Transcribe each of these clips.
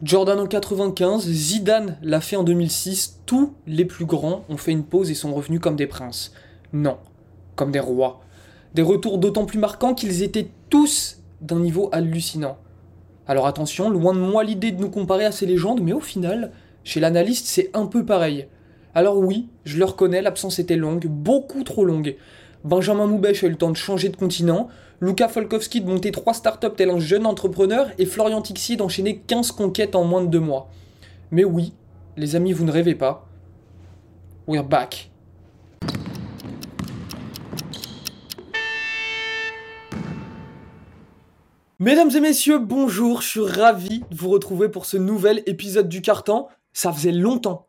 Jordan en 95, Zidane l'a fait en 2006, tous les plus grands ont fait une pause et sont revenus comme des princes. Non, comme des rois. Des retours d'autant plus marquants qu'ils étaient tous d'un niveau hallucinant. Alors attention, loin de moi l'idée de nous comparer à ces légendes, mais au final, chez l'analyste, c'est un peu pareil. Alors oui, je le reconnais, l'absence était longue, beaucoup trop longue. Benjamin Moubèche a eu le temps de changer de continent, Luka Folkowski de monter 3 startups tel un jeune entrepreneur et Florian Tixier d'enchaîner 15 conquêtes en moins de 2 mois. Mais oui, les amis, vous ne rêvez pas. We're back. Mesdames et messieurs, bonjour, je suis ravi de vous retrouver pour ce nouvel épisode du carton. Ça faisait longtemps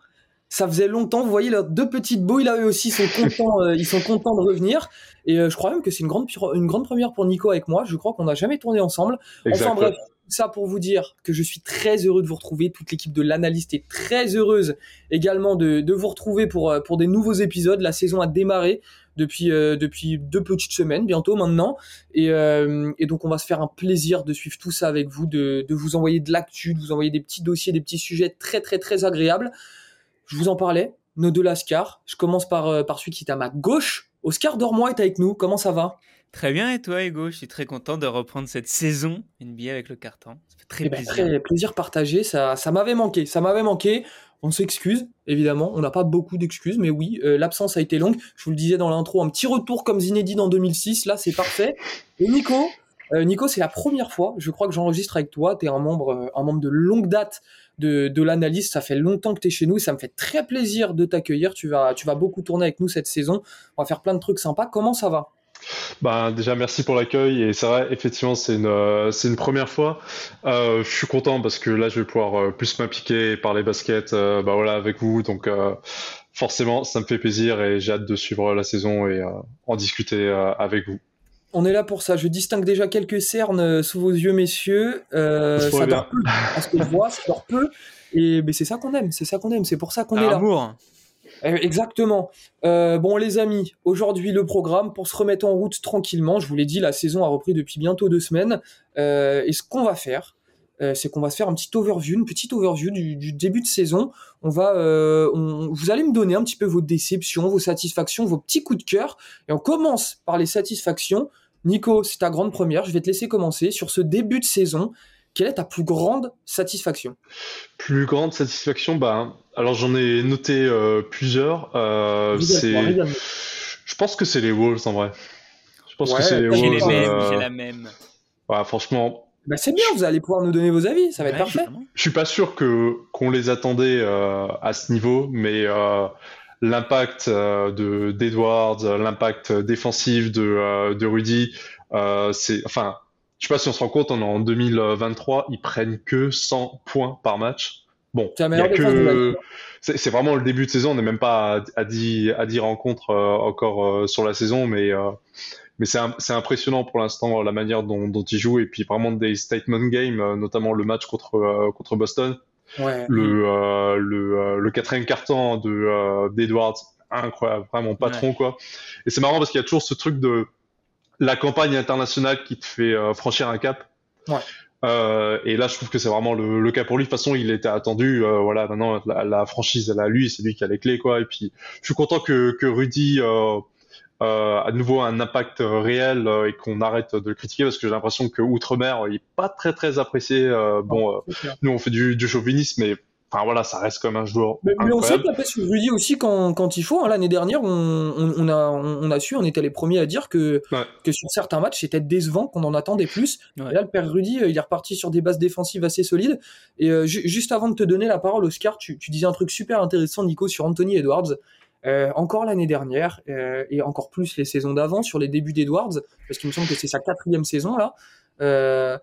ça faisait longtemps. Vous voyez, leurs deux petites bouilles là, eux aussi, sont contents, euh, ils sont contents de revenir. Et euh, je crois même que c'est une grande, une grande première pour Nico avec moi. Je crois qu'on n'a jamais tourné ensemble. Enfin bref, ça pour vous dire que je suis très heureux de vous retrouver. Toute l'équipe de l'analyste est très heureuse également de, de, vous retrouver pour, euh, pour des nouveaux épisodes. La saison a démarré depuis, depuis deux petites semaines, bientôt maintenant. Et, et, donc, on va se faire un plaisir de suivre tout ça avec vous, de, de vous envoyer de l'actu, de vous envoyer des petits dossiers, des petits sujets très, très, très agréables. Je vous en parlais, nos deux Lascar. Je commence par, euh, par celui qui est à ma gauche. Oscar Dormois est avec nous. Comment ça va? Très bien, et toi, Hugo? Je suis très content de reprendre cette saison NBA avec le carton. Ça fait très eh ben, plaisir. très plaisir partagé. Ça, ça m'avait manqué. Ça m'avait manqué. On s'excuse, évidemment. On n'a pas beaucoup d'excuses, mais oui, euh, l'absence a été longue. Je vous le disais dans l'intro, un petit retour comme Zinedine en 2006. Là, c'est parfait. Et Nico, euh, Nico, c'est la première fois, je crois que j'enregistre avec toi. Tu es un membre, un membre de longue date de, l'analyse. Ça fait longtemps que tu es chez nous et ça me fait très plaisir de t'accueillir. Tu vas, tu vas beaucoup tourner avec nous cette saison. On va faire plein de trucs sympas. Comment ça va? Bah, déjà merci pour l'accueil et c'est vrai effectivement c'est une euh, première fois. Euh, je suis content parce que là je vais pouvoir euh, plus m'impliquer par les baskets bah voilà avec vous donc forcément ça me fait plaisir et j'ai hâte de suivre la saison et en discuter avec vous. On est là pour ça. Je distingue déjà quelques cernes euh, sous vos yeux, messieurs. Euh, ça dort peu. Parce que je vois, ça dort peu. Et c'est ça qu'on aime. C'est ça qu'on aime. C'est pour ça qu'on est là. Amour. Eh, exactement. Euh, bon, les amis, aujourd'hui le programme pour se remettre en route tranquillement. Je vous l'ai dit, la saison a repris depuis bientôt deux semaines. et ce qu'on va faire, c'est qu'on va se faire un petit overview, une petite overview du, début de saison. On va, vous allez me donner un petit peu vos déceptions, vos satisfactions, vos petits coups de cœur. Et on commence par les satisfactions. Nico, c'est ta grande première. Je vais te laisser commencer sur ce début de saison. Quelle est ta plus grande satisfaction? Plus grande satisfaction, bah, alors j'en ai noté euh, plusieurs. Euh, c'est, je pense que c'est les Wolves en vrai. Je pense que c'est les Wolves. J'ai euh, la même. Ouais, franchement. Bah, c'est bien, vous allez pouvoir nous donner vos avis, ça va être parfait. Je suis pas sûr que qu'on les attendait à ce niveau, mais l'impact euh, de d'Edwards, l'impact défensif de, euh, de Rudy, euh, c'est, enfin, je sais pas si on se rend compte, on est en 2023, ils prennent que 100 points par match. Bon, c'est vraiment le début de saison, on n'est même pas à, 10, à 10 rencontres encore sur la saison, mais, mais c'est impressionnant pour l'instant la manière dont, dont ils jouent et puis vraiment des statement games, notamment le match contre, contre Boston. Le, euh, le, euh, le, quatrième carton de euh, d'Edwards, incroyable, vraiment patron quoi. Et c'est marrant parce qu'il y a toujours ce truc de la campagne internationale qui te fait franchir un cap. Ouais. Euh, et là, je trouve que c'est vraiment le, le, cas pour lui. De toute façon, il était attendu. Euh, voilà, maintenant la, la, franchise, elle a lui, c'est lui qui a les clés, quoi. Et puis, je suis content que, que Rudy euh, euh, à nouveau un impact réel et qu'on arrête de le critiquer parce que j'ai l'impression que Outre-mer, il est pas très très apprécié. bon, nous on fait du, du chauvinisme, mais Enfin voilà, ça reste comme un joueur. Mais, mais on sait taper sur Rudy aussi quand, quand il faut. Hein. L'année dernière, on, on, a, on, a su, on était les premiers à dire que, que sur certains matchs, c'était décevant, qu'on en attendait plus. Et là, le père Rudy, euh, il est reparti sur des bases défensives assez solides. Et euh, juste avant de te donner la parole, Oscar, tu, tu disais un truc super intéressant, Nico, sur Anthony Edwards. Euh, encore l'année dernière euh, et encore plus les saisons d'avant sur les débuts d'Edwards, parce qu'il me semble que c'est sa quatrième saison là. Euh,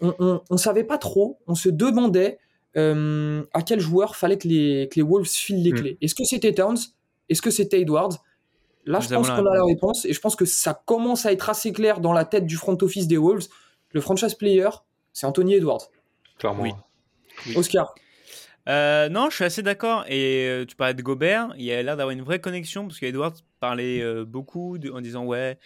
on, on, on, savait pas trop, on se demandait euh, à quel joueur fallait que les, que les Wolves filent les mm. clés. Est-ce que c'était Towns? Est-ce que c'était Edwards? Là, je pense qu'on a la réponse et je pense que ça commence à être assez clair dans la tête du front office des Wolves. Le franchise player, c'est Anthony Edwards. Clairement. Oui. Oscar. Euh, non, je suis assez d'accord. Et euh, tu parlais de Gobert, il a l'air d'avoir une vraie connexion parce qu'Edwards parlait beaucoup en disant ouais,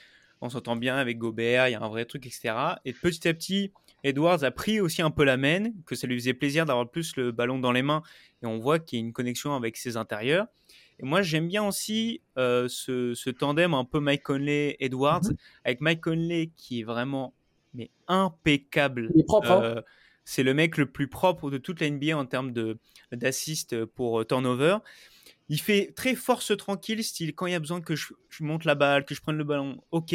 on s'entend bien avec Gobert, il y a un vrai truc, etc. Et petit à petit, Edwards a pris aussi un peu la main, que ça lui faisait plaisir d'avoir plus le ballon dans les mains, et on voit qu'il y a une connexion avec ses intérieurs. Et moi, j'aime bien aussi euh, ce, tandem un peu Mike Conley-Edwards, mhm. avec Mike Conley qui est vraiment mais impeccable. Il est propre. Hein. Euh, c'est le mec le plus propre de toute la NBA en termes d'assist pour euh, turnover. Il fait très force tranquille, style quand il y a besoin que je, monte la balle, que je prenne le ballon, ok.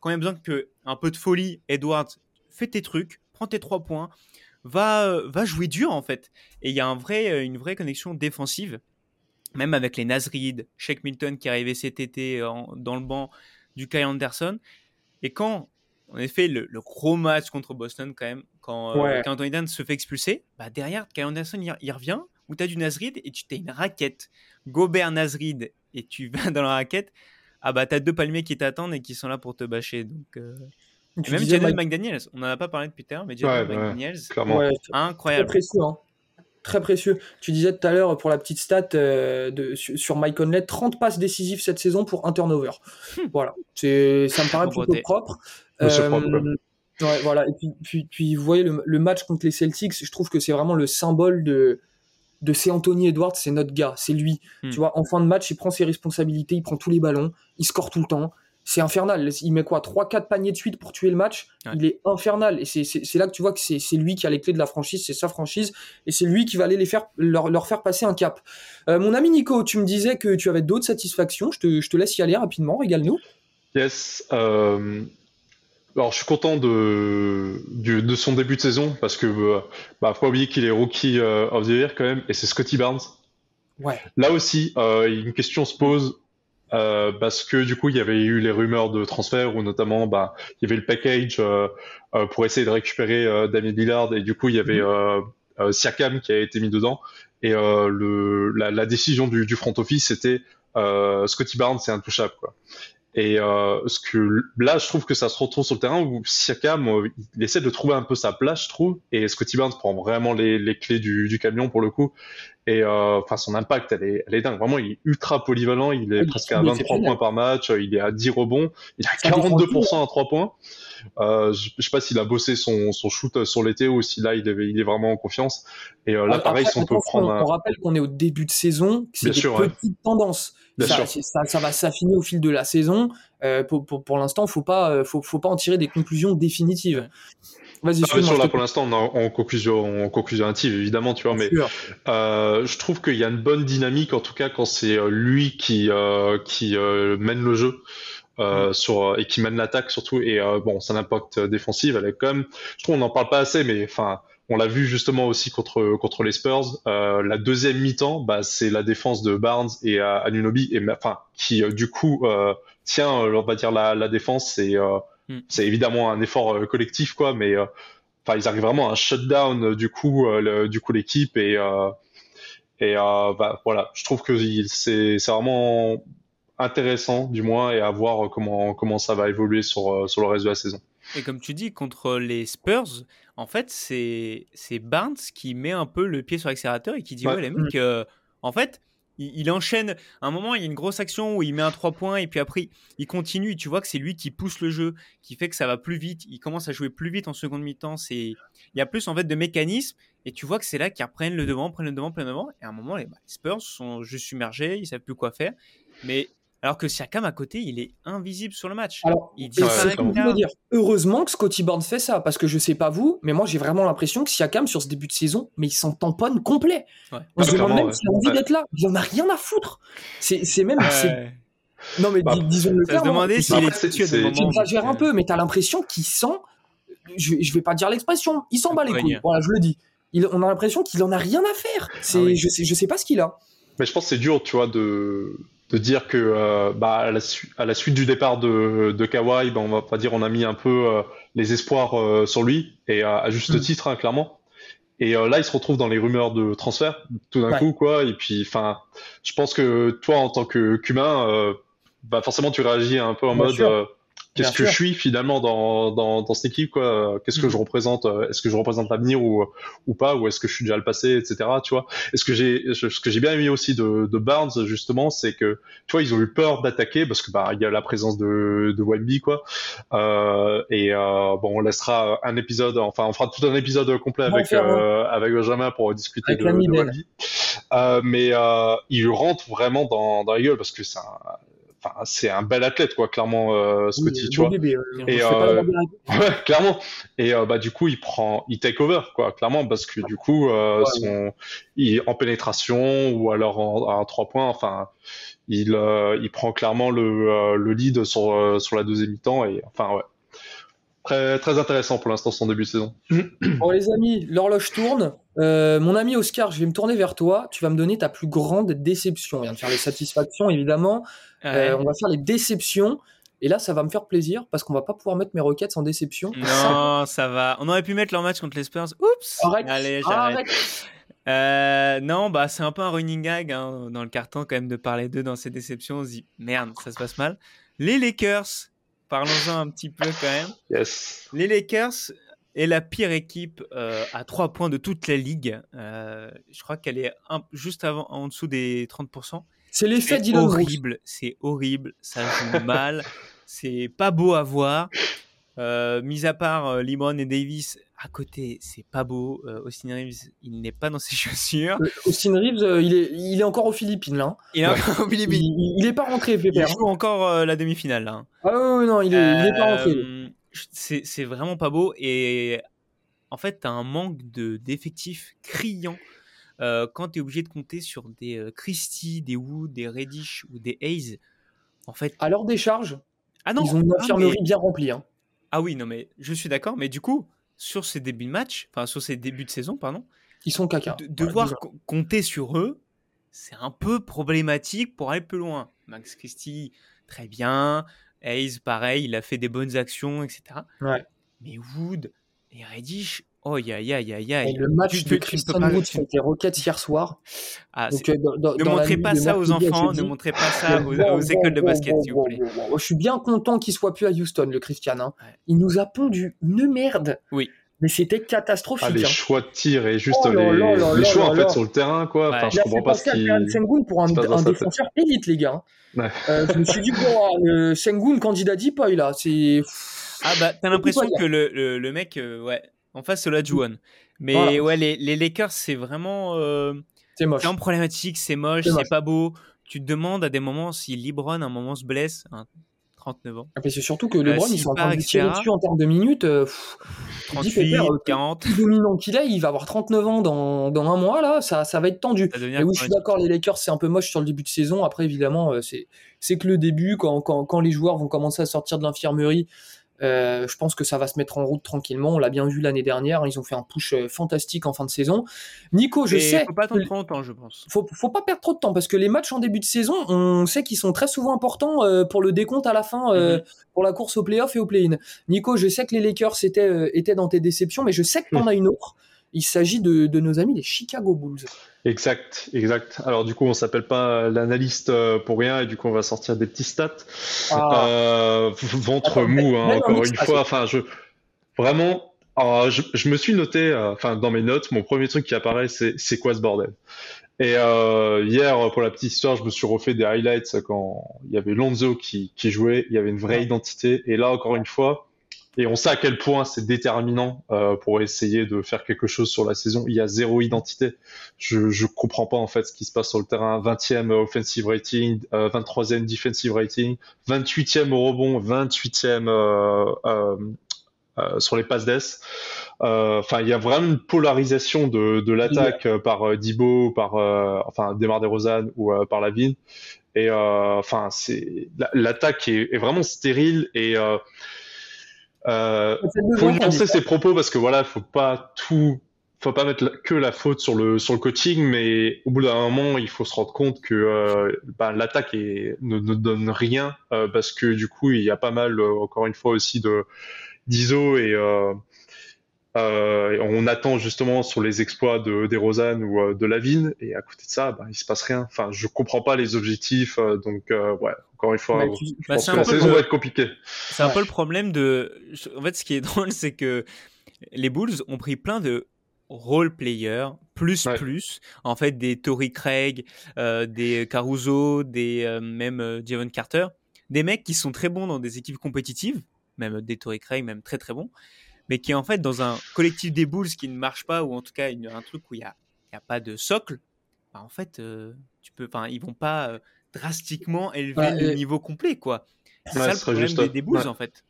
Quand il y a besoin que un peu de folie, Edwards, fais tes trucs, prends tes trois points, va, va jouer dur en fait. Et il y a un vrai, une vraie connexion défensive même avec les Nasrid, Shake Milton qui arrivé cet été dans le banc du Kai Anderson. Et quand, en effet, le, gros match contre Boston, quand même, quand, euh, Anthony Davis se fait expulser, bah derrière, Kai Anderson, il, revient, où tu as du Nasrid et tu as une raquette. Gobert Nasrid, et tu vas dans la raquette, ah bah tu as deux palmiers qui t'attendent et qui sont là pour te bâcher. Donc, euh... même Jaden McDaniels, on n'en a pas parlé depuis tard, mais Jaden McDaniels, incroyable. Très précieux, hein très précieux. Tu disais tout à l'heure pour la petite stat euh, de, sur, Mike Conley, 30 passes décisives cette saison pour un turnover. Hmm. Voilà, c'est ça me paraît plutôt propre. Euh, voilà. Et puis, puis, puis, vous voyez le, match contre les Celtics, je trouve que c'est vraiment le symbole de de c'est Anthony Edwards, c'est notre gars, c'est lui. Hmm. Tu vois, en fin de match, il prend ses responsabilités, il prend tous les ballons, il score tout le temps c'est infernal. Il met quoi 3-4 paniers de suite pour tuer le match. Il est infernal. Et c'est là que tu vois que c'est lui qui a les clés de la franchise, c'est sa franchise. Et c'est lui qui va aller les faire, leur, faire passer un cap. Euh, mon ami Nico, tu me disais que tu avais d'autres satisfactions. Je te, je te, laisse y aller rapidement. Régale-nous. Yes. Euh, alors, je suis content de, de son début de saison parce que, euh, bah, faut pas oublier qu'il est rookie of the year quand même. Et c'est Scotty Barnes. Ouais. Là aussi, une question se pose euh, parce que du coup il y avait eu les rumeurs de transfert où notamment bah il y avait le package euh, euh, pour essayer de récupérer euh, Damien Lillard et du coup il y avait mhm. Siakam qui a été mis dedans et le la, la, décision du, du front office c'était Scotty Barnes c'est intouchable quoi. Et euh, ce que là, je trouve que ça se retrouve sur le terrain où Siakam, euh, il essaie de trouver un peu sa place, je trouve. Et Scotty Barnes prend vraiment les, les clés du, du, camion pour le coup. Et euh, enfin, son impact, elle est, elle est dingue. Vraiment, il est ultra polyvalent. Il est presque à 23 points par match. Il est à 10 rebonds. Il a 42% à 3 points. Euh, je, je sais pas s'il a bossé son, son shoot sur l'été ou si là il est, il est vraiment en confiance. Et euh, là, pareil, si on peut prendre. On rappelle qu'on est au début de saison, c'est des petites tendances. Ça, ça, ça, va s'affiner au fil de la saison. Euh, pour, pour, pour l'instant, faut pas, faut, faut pas en tirer des conclusions définitives. Vas-y. Ah, sur là, pour l'instant, on est en conclusion, en conclusion active, évidemment, tu vois, mais euh, je trouve qu'il y a une bonne dynamique, en tout cas, quand c'est lui qui, qui mène le jeu. Euh, sur et qui mène l'attaque surtout et bon son impact défensif elle est quand même je trouve on n'en parle pas assez mais enfin on l'a vu justement aussi contre contre les Spurs. Euh, la deuxième mi-temps, bah, c'est la défense de Barnes et euh, Anunobi, et enfin qui euh, du coup euh, tient, on va dire la, la défense. C'est mm. c'est évidemment un effort collectif quoi, mais enfin ils arrivent vraiment à un shutdown du coup du coup l'équipe et et bah, voilà, je trouve que c'est c'est vraiment intéressant du moins et à voir comment comment ça va évoluer sur sur le reste de la saison. Et comme tu dis, contre les Spurs, en fait, c'est Barnes qui met un peu le pied sur l'accélérateur et qui dit Ouais, les mecs, euh, en fait, il, enchaîne. À un moment, il y a une grosse action où il met un 3 points et puis après, il continue. Et tu vois que c'est lui qui pousse le jeu, qui fait que ça va plus vite. Il commence à jouer plus vite en seconde mi-temps. Il y a plus en fait de mécanismes et tu vois que c'est là qu'ils reprennent le devant, prennent le devant, prennent le devant. Et à un moment, les Spurs sont juste submergés, ils savent plus quoi faire. Mais alors que Siakam à côté, il est invisible sur le match. Alors, il dire. Heureusement que Scotty Barnes fait ça, parce que je sais pas vous, mais moi j'ai vraiment l'impression que Siakam sur ce début de saison, mais il s'en tamponne complet. On se demande même s'il a envie d'être là. Il en a rien à foutre. C'est même. Non mais bah, disons le clair. Se demander s'il est J'exagère un peu, mais t'as l'impression qu'il sent. Je, je vais pas dire l'expression. Il s'en bat les couilles. Voilà, je le dis. Il, on a l'impression qu'il en a rien à faire. C'est, ah je sais, je sais pas ce qu'il a. Mais je pense que c'est dur, tu vois, de de dire que euh, bah, à, la à, la suite du départ de, de Kawhi, bah, on va pas dire on a mis un peu euh, les espoirs euh, sur lui et à, juste mm. titre hein, clairement. Et là, il se retrouve dans les rumeurs de transfert tout d'un coup quoi. Et puis, enfin, je pense que toi en tant que qu'humain, bah forcément tu réagis un peu en mode qu'est-ce que je suis finalement dans, dans, dans cette équipe quoi Qu'est-ce que Mhm. je représente euh, Est-ce que je représente l'avenir ou ou pas Ou est-ce que je suis déjà le passé, etc. Tu vois Est-ce que j'ai ce que j'ai bien aimé aussi de, de Barnes justement, c'est que tu vois ils ont eu peur d'attaquer parce que bah il y a la présence de de Wemby quoi. Euh, et euh, bon on laissera un épisode, enfin on fera tout un épisode complet avec faire, euh, avec Benjamin pour discuter Avec de, de. Wemby. Euh, mais euh, il rentre vraiment dans, dans la gueule parce que c'est un, c'est un bel athlète, quoi, clairement, euh, Scotty, Oui, tu vois. bébé, Et, euh. Ouais, clairement. Et euh, bah du coup, il prend, il take over, quoi, clairement, parce que du coup, euh, Ouais. son, il, en pénétration ou alors en, en trois points, enfin, il, il prend clairement le, le lead sur, sur la deuxième mi-temps et enfin ouais. Très, très intéressant pour l'instant son début de saison. Bon les amis, l'horloge tourne. Euh, mon ami Oscar, je vais me tourner vers toi. Tu vas me donner ta plus grande déception. On vient de faire les satisfactions, évidemment. Ouais. Euh, on va faire les déceptions. Et là, ça va me faire plaisir parce qu'on va pas pouvoir mettre mes requêtes sans déception. Non, ça va. On aurait pu mettre leur match contre les Spurs. Oups. Arrête. Allez, j'arrête. Arrête. Euh, non, bah c'est un peu un running gag hein, dans le carton quand même de parler d'eux dans ces déceptions. On se dit merde, ça se passe mal. Les Lakers, parlons-en un petit peu quand même. Yes. Les Lakers est la pire équipe euh, à 3 points de toute la ligue. Euh, je crois qu'elle est un- juste avant, en dessous des 30%. C'est l'effet C'est horrible, c'est horrible, ça joue mal, c'est pas beau à voir. Euh, mis à part euh, LeBron et Davis à côté, c'est pas beau. Euh, Austin Reeves, il n'est pas dans ses chaussures. Euh, Austin Reeves, euh, il, est, il est encore aux Philippines là. hein. Il est encore Il, il- il est pas rentré, Il Pépère. joue encore la demi-finale là. hein. Ah ouais, non, il est, il est pas rentré. C'est vraiment pas beau et en fait t'as un manque de d'effectifs criant euh, quand tu es obligé de compter sur des Christie, des Wood, des Reddish ou des Hayes. En fait, À leur décharge, ah non, ils ont une ah, infirmerie mais- bien remplie. hein. Ah oui non mais je suis d'accord, mais du coup sur ces débuts de match, enfin sur ces débuts de saison pardon, Ils sont caca. de, devoir compter sur eux, c'est un peu problématique pour aller plus loin. Max Christie, très bien. Hayes, pareil, il a fait des bonnes actions, etc. Ouais. Mais Wood et Reddish, oh ya ya ya Et ya. le match tu- de Christian pas- Wood tu- contre les Rockets hier soir. Ah, Donc, euh, dans- dans- ne dans montrez pas ça aux enfants, ne montrez pas ça aux, Bon, aux écoles de basket, bon, s'il vous plaît. bon, bon, bon. Je suis bien content qu'il soit plus à Houston, le Christian. hein. Ouais. Il nous a pondu une merde. Oui. Mais c'était catastrophique. Ah, les hein. choix de tir et juste Oh les, là là les là choix là en là. fait sur le terrain, quoi. Ouais. Enfin, je Il a comprends pas ce qui. Sengun pour un, un défenseur élite, les gars. Ouais. Euh, je me suis dit, bon, euh, Sengun, candidat d'Ipoy, là. C'est. Ah bah t'as l'impression pas que le, le, le mec, euh, ouais, en face c'est la Juan. Mais Voilà. ouais, les, les Lakers, c'est vraiment. euh, C'est moche. C'est problématique, c'est moche, C'est pas beau. Tu te demandes à des moments si LeBron à un moment se blesse, hein, 39 ans, Ah, c'est surtout que LeBron, s'il ils sont en train de tirer dessus en termes de minutes. euh, pff, tu te dis, 38, Pépère, euh, 40, plus dominant qu'il est, il va avoir 39 ans dans, dans un mois, là, ça, ça va être tendu. Et oui, je suis d'accord, les Lakers, c'est un peu moche sur le début de saison. Après, évidemment, euh, c'est c'est que le début, quand, quand, quand les joueurs vont commencer à sortir de l'infirmerie, euh, je pense que ça va se mettre en route tranquillement. On l'a bien vu l'année dernière, hein, ils ont fait un push euh, fantastique en fin de saison. Nico, je Et sais, faut pas attendre trop longtemps, je pense. faut, faut pas perdre trop de temps parce que les matchs en début de saison, on sait qu'ils sont très souvent importants euh, pour le décompte à la fin, Mhm. pour la course au playoff et au play-in. Nico, je sais que les Lakers étaient, étaient dans tes déceptions, mais je sais que t'en as une autre. Il s'agit de, de nos amis les Chicago Bulls. Exact, exact. Alors du coup, on s'appelle pas l'analyste euh, pour rien et du coup, on va sortir des petits stats. Ah. Euh, ventre Attends, mou, hein, en encore une ah, fois. Enfin, je vraiment, alors, je, je me suis noté, euh, enfin, dans mes notes, mon premier truc qui apparaît, c'est c'est quoi ce bordel? Et euh, hier, pour la petite histoire, je me suis refait des highlights quand il y avait Lonzo qui, qui jouait, il y avait une vraie identité. Et là, encore une fois, et on sait à quel point c'est déterminant euh, pour essayer de faire quelque chose sur la saison. Il y a zéro identité. Je je comprends pas en fait ce qui se passe sur le terrain. 20e offensive rating, euh, 23e defensive rating, 28e au rebond, 28e euh, euh, euh, sur les passes d'ess. Euh, Enfin, il y a vraiment une polarisation de, de l'attaque euh, par Dibo, par euh, enfin Demar Derozan ou euh, par Lavine. Et euh, enfin, c'est la- l'attaque est, est vraiment stérile et euh, euh, faut nuancer ses propos parce que voilà, faut pas tout, faut pas mettre la- que la faute sur le sur le coaching, mais au bout d'un moment, il faut se rendre compte que euh, ben, l'attaque ne, ne donne rien euh, parce que du coup, il y a pas mal, euh, encore une fois aussi de d'ISO et euh, Euh, on attend justement sur les exploits de des Rosanne ou euh, de Lavigne, et à côté de ça, ben, il se passe rien. Enfin, je comprends pas les objectifs, euh, donc ouais, encore une fois, Bah, je Bah, pense c'est que la saison le- va être compliquée. C'est un peu le problème de. En fait, ce qui est drôle, c'est que les Bulls ont pris plein de role players, plus Ouais. plus, en fait, des Tory Craig, euh, des Caruso, des euh, même euh, Javon Carter, des mecs qui sont très bons dans des équipes compétitives, même des Tory Craig, même très très bons, mais qui en fait dans un collectif des Bulls qui ne marche pas ou en tout cas une- un truc où il y a, il y a pas de socle, bah, en fait, euh, tu peux, ils vont pas euh, drastiquement élever Ouais, le et- niveau complet, quoi. C'est Ouais, ça le problème juste, des, des Bulls ouais. en fait.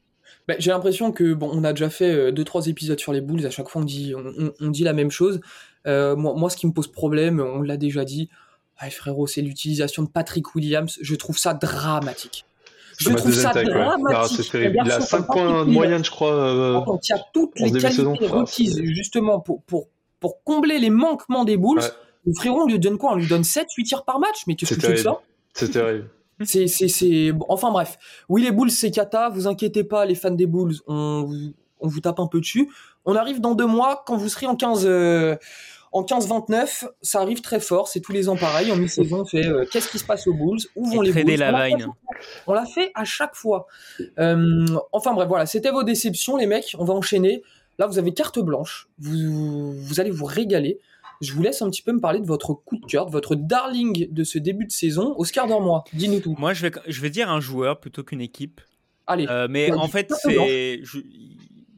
Bah, j'ai l'impression que bon, on a déjà fait euh, deux trois épisodes sur les Bulls. À chaque fois, on dit on, on- on dit la même chose. Euh, moi, moi, ce qui me pose problème, on l'a déjà dit. Ah, frérot, c'est l'utilisation de Patrick Williams. Je trouve ça dramatique. Je trouve ça ouais. Non, dramatique. terrible. Un Il a garçon 5 comme points de moyenne, je crois. euh, quand il y a toutes les de qualités saison, enfin, requises justement pour, pour, pour combler les manquements des Bulls, Ouais. le frérot, on lui donne quoi? On lui donne 7-8 tirs par match? Mais qu'est-ce que tu que terrible. ça? C'est terrible. C'est, c'est, c'est... enfin bref. Oui, les Bulls, c'est cata. Vous inquiétez pas, les fans des Bulls, on, vous- on vous tape un peu dessus. On arrive dans deux mois, quand vous serez en 15, euh, en 15-29. Ça arrive très fort. C'est tous les ans pareil. En mi-saison, on fait euh, qu'est-ce qui se passe aux Bulls? Où vont Et les Bulls? la On l'a fait à chaque fois. On l'a fait à chaque fois. Euh, enfin bref, voilà. C'était vos déceptions, les mecs. On va enchaîner. Là, vous avez carte blanche. Vous, vous allez vous régaler. Je vous laisse un petit peu me parler de votre coup de cœur, de votre darling de ce début de saison. Oscar Dormois, dis-nous tout. Moi, je vais, je vais dire un joueur plutôt qu'une équipe. Allez. Euh, mais en fait, c'est, je-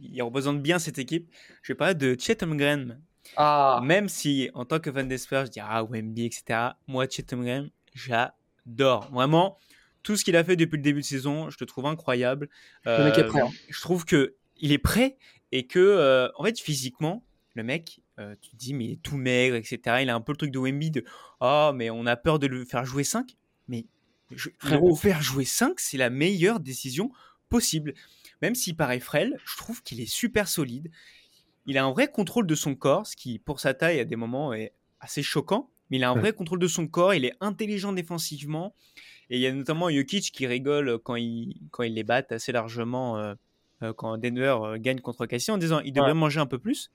il représente bien cette équipe. Je vais parler de Chet Holmgren. Ah, Même si, en tant que fan des Spurs, je dis ah, Wemby, etc. Moi, Chet Holmgren, j'adore. Vraiment, tout ce qu'il a fait depuis le début de saison, je le trouve incroyable. le mec est Euh, prêt. hein. je trouve que il est prêt et que, euh, en fait, physiquement, le mec, euh, tu te dis, mais il est tout maigre, etc. Il a un peu le truc de Wemby de Oh, mais on a peur de le faire jouer 5. Mais je, Frérot. le faire jouer 5, c'est la meilleure décision possible. Même s'il paraît frêle, je trouve qu'il est super solide. Il a un vrai contrôle de son corps, ce qui, pour sa taille, à des moments, est assez choquant. Mais il a un vrai contrôle de son corps, il est intelligent défensivement. Et il y a notamment Jokic qui rigole quand il, quand il les bat assez largement, euh, euh, quand Denver euh, gagne contre Cassie, en disant il devrait Ouais. manger un peu plus.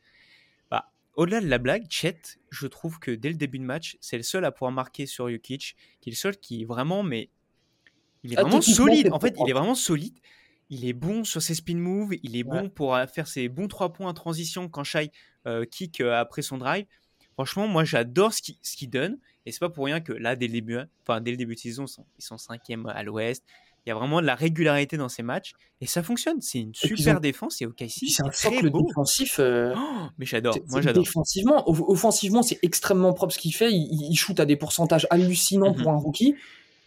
Bah, au-delà de la blague, Chet, je trouve que dès le début de match, c'est le seul à pouvoir marquer sur Jokic, qui est le seul qui est vraiment, mais il est Ah, vraiment solide. En fait, il est vraiment solide. Il est bon sur ses spin moves, il est bon pour euh, faire ses bons trois points en transition quand Shai euh, kick euh, après son drive. Franchement, moi j'adore ce qu'il donne. Et c'est pas pour rien que là, dès le début, hein, enfin dès le début de saison, ils sont, cinquième à l'ouest. Il y a vraiment de la régularité dans ces matchs. Et ça fonctionne. C'est une super ont- défense. Et OKC, c'est un très beau. défensif. euh, Oh, mais j'adore. Moi j'adore. Défensivement, offensivement, c'est extrêmement propre ce qu'il fait. Il, il shoot à des pourcentages hallucinants Mhm. pour un rookie.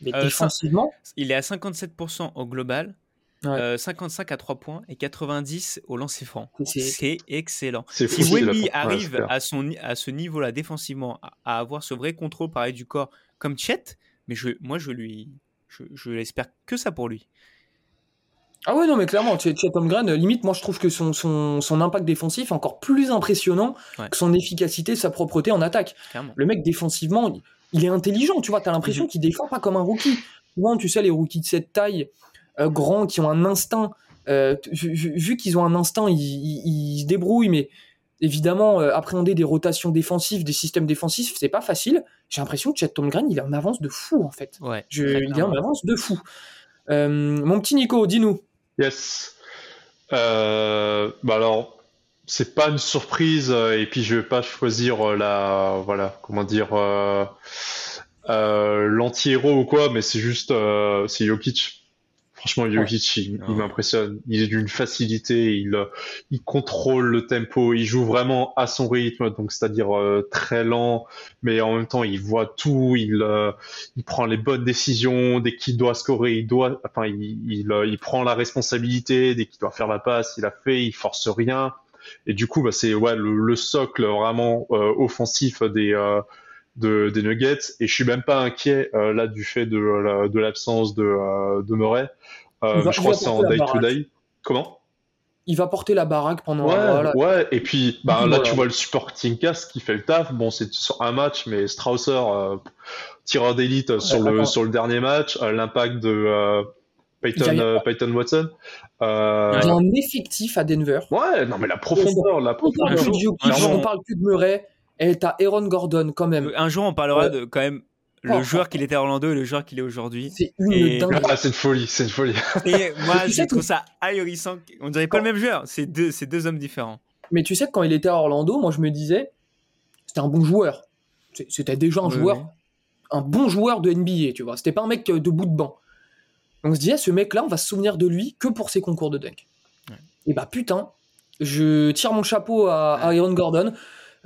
Mais ça- défensivement, Il est à 57% au global, Ouais. euh, 55 à 3 points et 90 au lancer franc. c'est- excellent. Si. Wemby arrive à, son, à ce niveau-là défensivement, à, à avoir ce vrai contrôle pareil du corps comme Chet, mais je, moi je lui, je, je l'espère que ça pour lui. Ah ouais, non, mais clairement, Chet Chet Holmgren, euh, limite, moi je trouve que son, son, son impact défensif est encore plus impressionnant Ouais. que son efficacité, sa propreté en attaque. Clairement. Le mec, défensivement, il- il est intelligent, tu vois, t'as l'impression qu'il défend pas comme un rookie. Souvent, tu sais, les rookies de cette taille, grands, qui ont un instinct, euh, vu, qu'ils ont un instinct, ils, ils- ils se débrouillent, mais évidemment, euh, appréhender des rotations défensives, des systèmes défensifs, c'est pas facile. J'ai l'impression que Chet Holmgren, il est en avance de fou, en fait. Ouais. Je, il est en avance de fou. Euh, mon petit Nico, dis-nous. Yes. Euh, bah alors, c'est pas une surprise, euh, et puis je vais pas choisir euh, la, voilà, comment dire, euh, euh, l'anti-héros ou quoi, mais c'est juste, euh, c'est Jokic. Franchement, Jokic, il, m'impressionne. Il est d'une facilité, il, euh, il contrôle le tempo, il joue vraiment à son rythme, donc c'est-à-dire euh, très lent, mais en même temps, il voit tout, il, euh, il prend les bonnes décisions, dès qu'il doit scorer, il doit, enfin, il, il, euh, il prend la responsabilité, dès qu'il doit faire la passe, il la fait, il force rien. Et du coup, bah, c'est ouais, le, le socle vraiment euh, offensif des, euh, de, des Nuggets. Et je suis même pas inquiet euh, là du fait de, la- de l'absence de, euh, de Murray. Euh, va- je crois que c'est en porter la day to baraque. day. Comment? Il va porter la baraque pendant. Ouais, voilà. ouais. Et puis bah, là, tu vois le supporting cast qui fait le taf. Bon, c'est sur un match, mais Strausser, euh, tireur d'élite sur le sur le dernier match, euh, l'impact de euh, Peyton, a- euh, Watson. Euh, Il y a un effectif à Denver. Ouais, non, mais la profondeur, la On parle profondeur. de Jokic, un on parle que de Murray. Et t'as Aaron Gordon quand même. Un jour, on parlera Ouais. de quand même le Oh. joueur qu'il était à Orlando et le joueur qu'il est aujourd'hui. C'est une Et- dingue. Ah, c'est une folie, c'est une folie. Et moi, tu sais je trouve que- ça ahurissant. On dirait pas le même joueur. C'est deux, c'est deux hommes différents. Mais tu sais que quand il était à Orlando, moi je me disais, c'était un bon joueur. C'était déjà un Oui, joueur, oui. un bon joueur de NBA, tu vois. C'était pas un mec euh, de bout de banc. On se disait, ce mec-là, on va se souvenir de lui que pour ses concours de dunk. Ouais. Et bah putain, je tire mon chapeau à, à Aaron Gordon.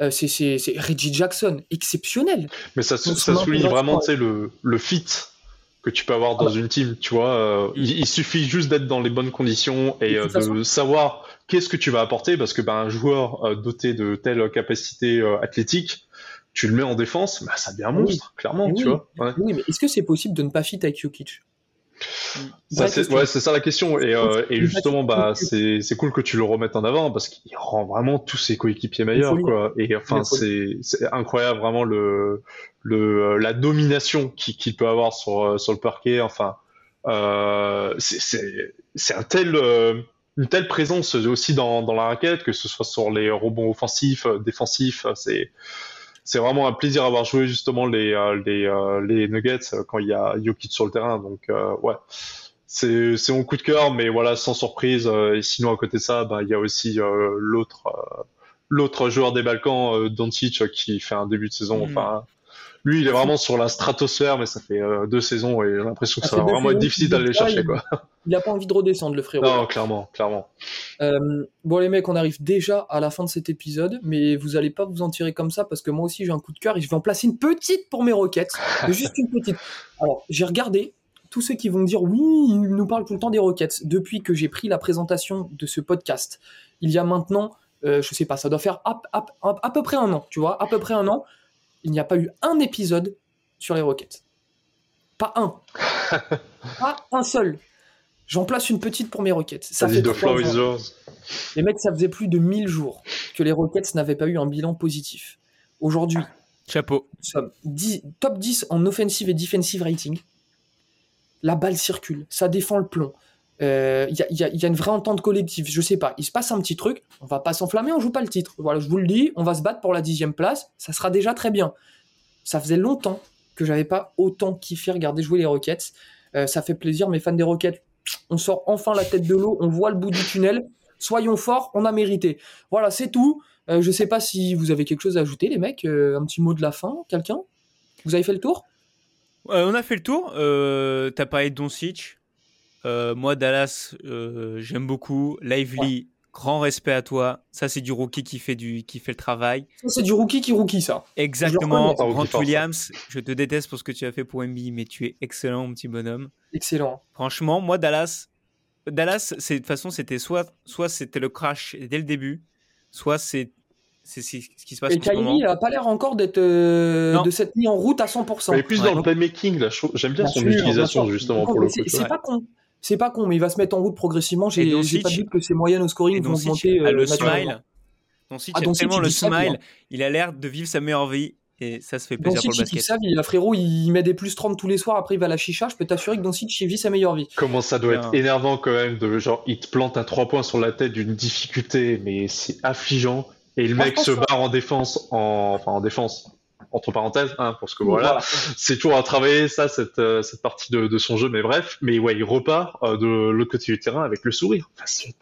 Euh, c'est- Reggie Jackson, exceptionnel. Mais ça, Donc, ça son souligne vraiment le, le fit que tu peux avoir dans Ah une team, tu vois. euh, il, il suffit juste d'être dans les bonnes conditions et De euh, de façon- savoir qu'est-ce que tu vas apporter parce que ben, un joueur doté de telle capacité athlétique, tu le mets en défense, bah, ça devient un Oui. monstre, clairement, Oui. tu vois. Ouais. Oui, mais est-ce que c'est possible de ne pas fit avec Jokic? Vraie c'est question. ouais, c'est ça la question. Et, euh, et justement, bah, c'est c'est cool que tu le remettes en avant parce qu'il rend vraiment tous ses coéquipiers meilleurs, quoi. Et enfin, c'est c'est incroyable vraiment le le la domination qu'il qu'il peut avoir sur euh, sur le parquet. Enfin, euh, c'est c'est c'est un tel euh, une telle présence aussi dans dans la raquette que ce soit sur les rebonds offensifs, euh, défensifs. euh, C'est c'est vraiment un plaisir d'avoir joué justement les euh, les euh, les Nuggets euh, quand il y a Jokic sur le terrain. Donc euh, ouais, c'est c'est mon coup de cœur, mais voilà sans surprise. euh, et sinon à côté de ça, bah il y a aussi euh, l'autre euh, l'autre joueur des Balkans, euh, Doncic, qui fait un début de saison. Mm. Enfin, lui il est vraiment sur la stratosphère, mais ça fait euh, deux saisons et j'ai l'impression que Ça ça va vraiment être difficile d'aller le chercher il- quoi. Il a pas envie de redescendre, le frérot. Non, clairement, clairement. Euh, bon les mecs, on arrive déjà à la fin de cet épisode, mais vous allez pas vous en tirer comme ça parce que moi aussi j'ai un coup de cœur et je vais en placer une petite pour mes roquettes, mais juste une petite. Alors j'ai regardé tous ceux qui vont me dire oui, il nous parle tout le temps des roquettes depuis que j'ai pris la présentation de ce podcast. Il y a maintenant, euh, je sais pas, ça doit faire à, à- à- à peu près un an, tu vois, à peu près un an. Il n'y a pas eu un épisode sur les roquettes. Pas un. pas un seul. J'en place une petite pour mes roquettes. Ça fait. Les mecs, ça faisait plus de 1000 jours que les Rockets n'avaient pas eu un bilan positif. Aujourd'hui, Chapeau. nous sommes 10 top 10 en offensive et defensive rating. La balle circule, ça défend le plomb. Euh, Il y, a, une vraie entente collective. Je sais pas, il se passe un petit truc, on va pas s'enflammer, on joue pas le titre. Voilà, je vous le dis, on va se battre pour la dixième place, ça sera déjà très bien. Ça faisait longtemps que j'avais pas autant kiffé regarder jouer les Rockets. Euh, ça fait plaisir, mes fans des Rockets, on sort enfin la tête de l'eau, on voit le bout du tunnel. Soyons forts, on a mérité. Voilà, c'est tout. Euh, je sais pas si vous avez quelque chose à ajouter, les mecs. Un petit mot de la fin, quelqu'un? Vous avez fait le tour? On a fait le tour. T'as parlé de Doncic. Euh, moi, Dallas, euh, j'aime beaucoup. Lively, grand respect à toi. Ça, c'est du rookie qui fait, du, qui fait le travail. C'est du rookie qui rookie, ça. Exactement. Grant ça. Williams, je te déteste pour ce que tu as fait pour NBA, mais tu es excellent, mon petit bonhomme. Excellent. Franchement, moi, Dallas, Dallas, de toute façon, c'était soit, soit c'était le crash dès le début, soit c'est c'est ce qui se passe Et ce moment. Kylie a pas l'air encore d'être euh, de s'être mis en route à 100%. Mais plus Ouais. dans le playmaking, là, j'aime bien Bien son sûr, utilisation justement pour le coup. C'est pas con. C'est pas con, mais il va se mettre en route progressivement. J'ai pas dit que ses moyennes au scoring vont augmenter. a euh, le smile. Ah, a tellement il le dit ça, lui, smile. Il a l'air de vivre sa meilleure vie et ça se fait plaisir Doncic, pour le il basket. sa vie. Le frérot, il met des plus 30 tous les soirs. Après, il va à la chicha. Je peux t'assurer que Doncic, il vit sa meilleure vie. Comment ça doit être énervant quand même de genre il te plante un 3 points sur la tête d'une difficulté, mais c'est affligeant. Et le mec se barre en défense, en... enfin en défense, entre parenthèses, hein, parce que Voilà. voilà, c'est toujours à travailler ça, cette, euh, cette partie de, de son jeu, mais bref, mais ouais, il repart euh, de l'autre côté du terrain avec le sourire. Enfin, c'est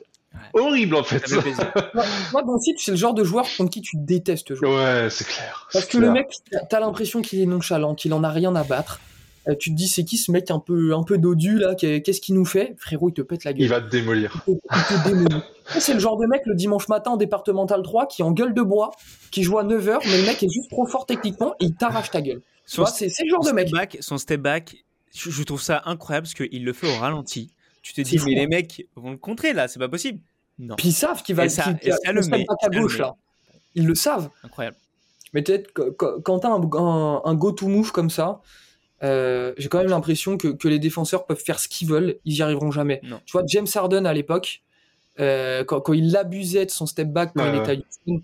horrible en fait. Ça fait plaisir. Moi, moi, Doncic, c'est le genre de joueur contre qui tu détestes jouer. Ouais, c'est clair. Parce c'est que le mec, t'as l'impression qu'il est nonchalant, qu'il en a rien à battre. Euh, tu te dis, c'est qui ce mec un peu, un peu dodu là Qu'est- Qu'est-ce qu'il nous fait? Frérot, il te pète la gueule. il va te démolir. Il te- il te C'est le genre de mec le dimanche matin en départemental 3 qui en gueule de bois, qui joue à 9h, mais le mec est juste trop fort techniquement et il t'arrache ta gueule. Tu Son, vois, c'est c'est le genre de mec. step back, son step back, je, je trouve ça incroyable parce qu'il le fait au ralenti. Tu te dis, mais les mecs vont le contrer là, c'est pas possible. Non, Puis ils savent qu'il va Et ça- qu'il- et qu'il y a ça le met, back ça à le gauche met. là. Ils le savent. incroyable. Mais peut-être que- quand t'as un, un, un go-to move comme ça, euh, j'ai quand même l'impression que, que les défenseurs peuvent faire ce qu'ils veulent, ils y arriveront jamais. Non. Tu vois, James Harden à l'époque, euh, quand, quand il abusait de son step back quand il était à Houston,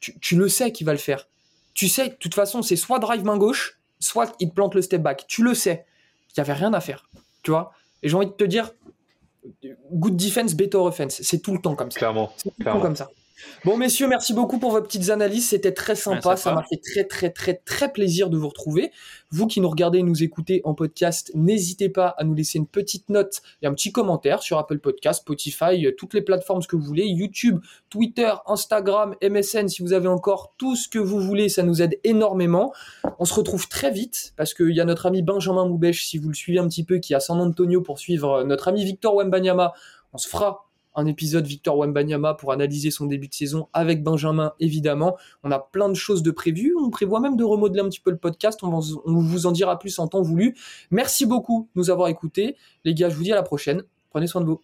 tu, tu le sais qu'il va le faire. Tu sais, de toute façon, c'est soit drive main gauche, soit il te plante le step back. Tu le sais. Il y avait rien à faire. Tu vois? Et j'ai envie de te dire, good defense, better offense. C'est tout le temps comme ça. Clairement. C'est tout le clairement. temps comme ça. Bon, messieurs, merci beaucoup pour vos petites analyses. C'était très sympa. Ça m'a fait très, très, très, très plaisir de vous retrouver. Vous qui nous regardez et nous écoutez en podcast, n'hésitez pas à nous laisser une petite note et un petit commentaire sur Apple Podcast, Spotify, euh, toutes les plateformes, ce que vous voulez, YouTube, Twitter, Instagram, MSN, si vous avez encore tout ce que vous voulez, ça nous aide énormément. On se retrouve très vite parce qu'il y a notre ami Benjamin Moubèche, si vous le suivez un petit peu, qui est à San Antonio pour suivre euh, notre ami Victor Wembanyama. On se fera un épisode Victor Wembanyama pour analyser son début de saison avec Benjamin, évidemment. On a plein de choses de prévues. On prévoit même de remodeler un petit peu le podcast. On, on vous en dira plus en temps voulu. Merci beaucoup de nous avoir écoutés. Les gars, je vous dis à la prochaine. Prenez soin de vous.